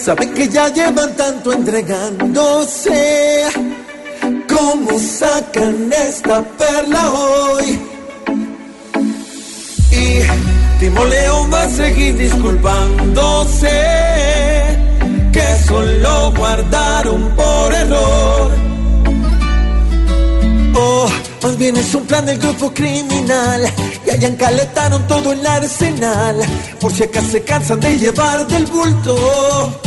Saben que ya llevan tanto entregándose. ¿Cómo sacan esta perla hoy? Y Timo León va a seguir disculpándose. Que solo guardaron por error. Oh, más bien es un plan del grupo criminal. Y allá encaletaron todo el arsenal. Por si acaso se cansan de llevar del bulto.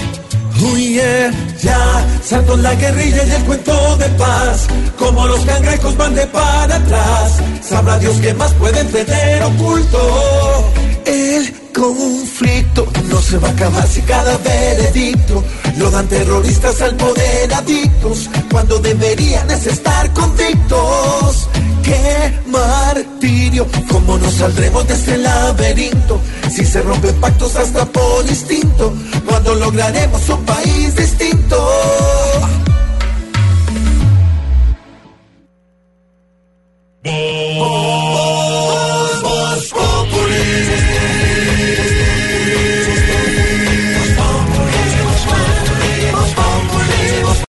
Ya saltó la guerrilla y el cuento de paz. Como los cangrejos van de para atrás. Sabrá Dios qué más pueden tener oculto. El conflicto no se va a acabar si cada veredicto lo dan terroristas al poder adictos cuando deberían es estar convictos. ¿Cómo nos saldremos de este laberinto? Si se rompen pactos hasta por instinto, cuando lograremos un país distinto. Voz, voz,